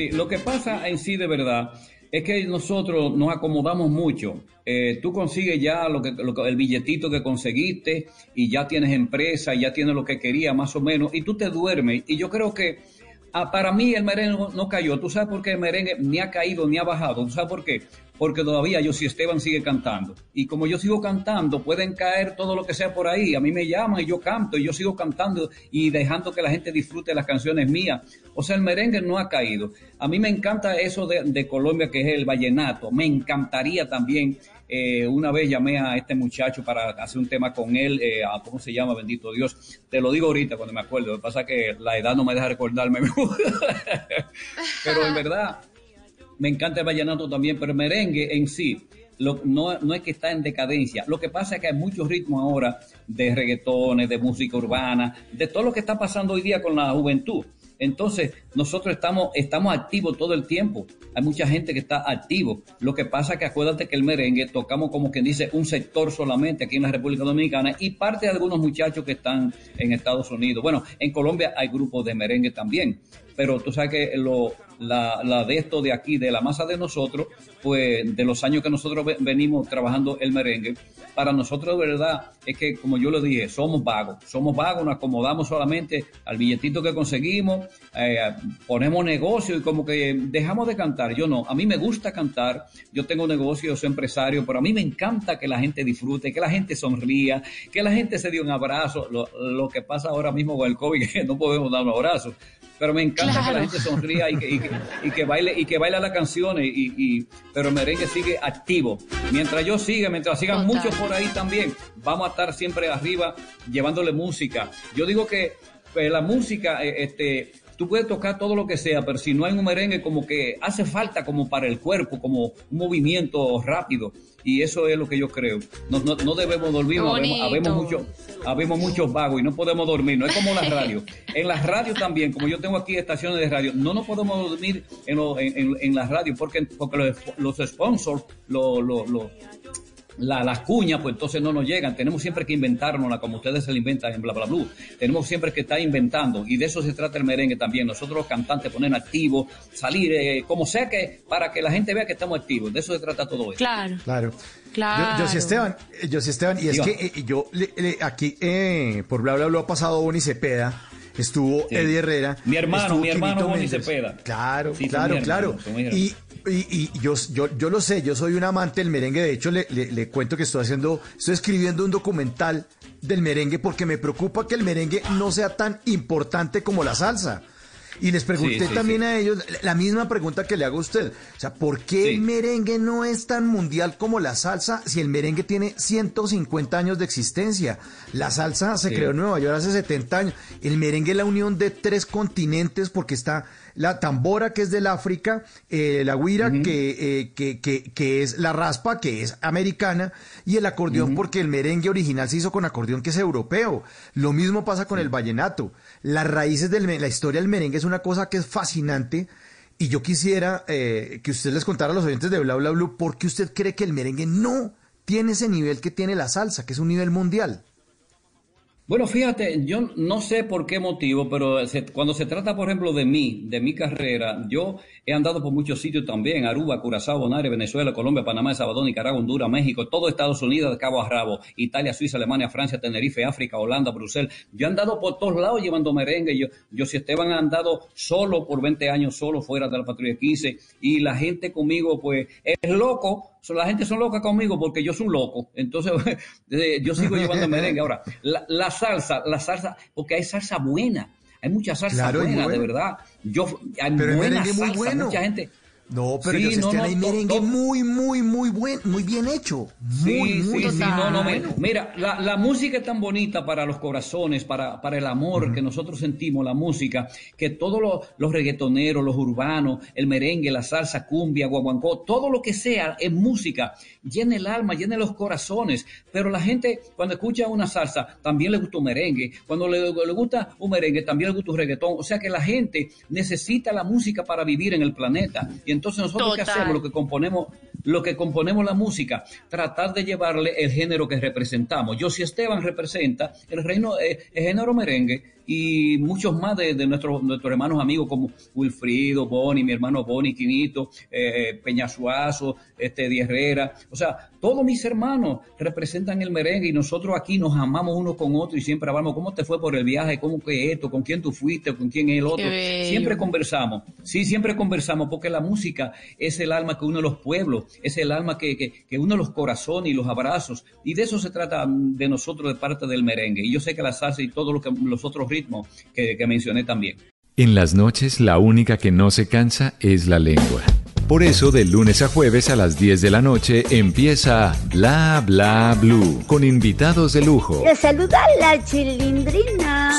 Sí, lo que pasa en sí de verdad es que nosotros nos acomodamos mucho. Eh, tú consigues ya lo que, el billetito que conseguiste y ya tienes empresa y ya tienes lo que querías más o menos y tú te duermes. Y yo creo que ah, para mí el merengue no, cayó. ¿Tú sabes por qué el merengue ni ha caído ni ha bajado? ¿Tú sabes por qué? Porque todavía yo si Esteban sigue cantando. Y como yo sigo cantando, pueden caer todo lo que sea por ahí. A mí me llaman y yo canto y yo sigo cantando y dejando que la gente disfrute las canciones mías. O sea, el merengue no ha caído. A mí me encanta eso de, Colombia, que es el vallenato. Me encantaría también. Eh, una vez llamé a este muchacho para hacer un tema con él, eh, ¿cómo se llama? Bendito Dios. Te lo digo ahorita cuando me acuerdo. Lo que pasa es que la edad no me deja recordarme. Pero en verdad, me encanta el vallenato también, pero el merengue en sí no, no, es que está en decadencia. Lo que pasa es que hay muchos ritmos ahora de reggaetones, de música urbana, de todo lo que está pasando hoy día con la juventud. Entonces, nosotros estamos, estamos activos todo el tiempo. Hay mucha gente que está activo. Lo que pasa es que acuérdate que el merengue tocamos como quien dice un sector solamente aquí en la República Dominicana y parte de algunos muchachos que están en Estados Unidos. Bueno, en Colombia hay grupos de merengue también, pero tú sabes que lo, la, la, de esto de aquí, de la masa de nosotros, pues de los años que nosotros venimos trabajando el merengue, para nosotros de verdad es que, como yo lo dije, somos vagos, somos vagos, nos acomodamos solamente al billetito que conseguimos, eh, ponemos negocio y como que dejamos de cantar. Yo no, a mí me gusta cantar, yo tengo negocio, soy empresario, pero a mí me encanta que la gente disfrute, que la gente sonría, que la gente se dé un abrazo. Lo, lo que pasa ahora mismo con el COVID, que no podemos dar un abrazo, pero me encanta que la gente sonría y que, y, que, baile y que baile las canciones y, pero el merengue sigue activo. Mientras yo siga, mientras sigan muchos por ahí también, vamos a estar siempre arriba llevándole música. Yo digo que pues, la música, eh, este, tú puedes tocar todo lo que sea, pero si no hay un merengue, como que hace falta como para el cuerpo, como un movimiento rápido. Y eso es lo que yo creo. No, no, debemos dormir, habemos, mucho, habemos muchos vagos y no podemos dormir. No es como la radio. En las radios también, como yo tengo aquí estaciones de radio, no nos podemos dormir en, en, en, las radios porque, porque los, los sponsors, los, los, la, las cuñas, pues entonces no nos llegan. Tenemos siempre que inventárnosla, como ustedes se la inventan en bla bla bla. Tenemos siempre que estar inventando, y de eso se trata el merengue también. Nosotros los cantantes poner activos, salir, eh, como sea que, para que la gente vea que estamos activos. De eso se trata todo esto. Claro. Claro. Claro. Yo, yo sí, Esteban, yo sí, Esteban, y es que eh, yo aquí, eh, por bla bla bla, ha pasado Boni Cepeda estuvo Eddie Herrera. Mi hermano, mi hermano Boni Cepeda. Claro, claro, claro. y, y, yo, yo, yo lo sé, yo soy un amante del merengue. De hecho, le, le, cuento que estoy haciendo, estoy escribiendo un documental del merengue porque me preocupa que el merengue no sea tan importante como la salsa. Y les pregunté también a ellos la misma pregunta que le hago a usted. O sea, ¿por qué el merengue no es tan mundial como la salsa si el merengue tiene 150 años de existencia? La salsa se creó en Nueva York hace 70 años. El merengue es la unión de tres continentes porque está la tambora que es del África, eh, la guira eh, que, que, que, es la raspa que es americana y el acordeón porque el merengue original se hizo con acordeón que es europeo. Lo mismo pasa con el vallenato. Las raíces de la historia del merengue es una cosa que es fascinante y yo quisiera eh, que usted les contara a los oyentes de Bla Bla Blue por qué usted cree que el merengue no tiene ese nivel que tiene la salsa, que es un nivel mundial. Bueno, fíjate, yo no sé por qué motivo, pero cuando se trata, por ejemplo, de mí, de mi carrera, yo he andado por muchos sitios también, Aruba, Curazao, Bonaire, Venezuela, Colombia, Panamá, El Salvador, Nicaragua, Honduras, México, todo Estados Unidos, cabo a rabo, Italia, Suiza, Alemania, Francia, Tenerife, África, Holanda, Bruselas. Yo he andado por todos lados llevando merengue. Yo, yo si Esteban ha andado solo por 20 años, solo fuera de la patrulla 15, y la gente conmigo, pues, es loco, la gente son loca conmigo porque yo soy un loco. Entonces, yo sigo llevando merengue. Ahora, la, salsa, la salsa, porque hay salsa buena. Hay mucha salsa buena, de verdad. Yo, hay Pero buena salsa, muy bueno. mucha gente. No, pero sí, no, no, hay merengue muy, muy, muy buen, muy bien hecho. Muy, sí, muy sí, sí, no, no, Mira, la, la, música es tan bonita para los corazones, para, para el amor que nosotros sentimos, la música, que todos los, los, reggaetoneros, los urbanos, el merengue, la salsa, cumbia, guaguancó, todo lo que sea es música, llena el alma, llena los corazones. Pero la gente, cuando escucha una salsa, también le gusta un merengue. Cuando le, le gusta un merengue, también le gusta un reggaetón. O sea que la gente necesita la música para vivir en el planeta. Y entonces nosotros qué hacemos, lo que componemos, lo que componemos la música, tratar de llevarle el género que representamos. Yo si Esteban representa el reino, eh, el género merengue, y muchos más de, nuestros, nuestros hermanos amigos como Wilfrido, Boni, mi hermano Boni, Quinito, eh, Peñasuazo, este, Di Herrera. O sea, todos mis hermanos representan el merengue y nosotros aquí nos amamos uno con otro y siempre hablamos cómo te fue por el viaje, cómo que esto, con quién tú fuiste, con quién es el otro. Siempre conversamos, sí, siempre conversamos porque la música es el alma que une los pueblos, es el alma que, que, que une los corazones y los abrazos y de eso se trata de nosotros de parte del merengue. Y yo sé que la salsa y todos lo que, los otros ritmos que, que mencioné también. En las noches la única que no se cansa es la lengua. Por eso, de lunes a jueves a las 10 de la noche empieza Bla Bla Blue con invitados de lujo. Le saluda la chilindrina.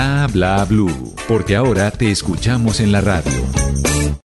Bla Bla Blue, porque ahora te escuchamos en la radio.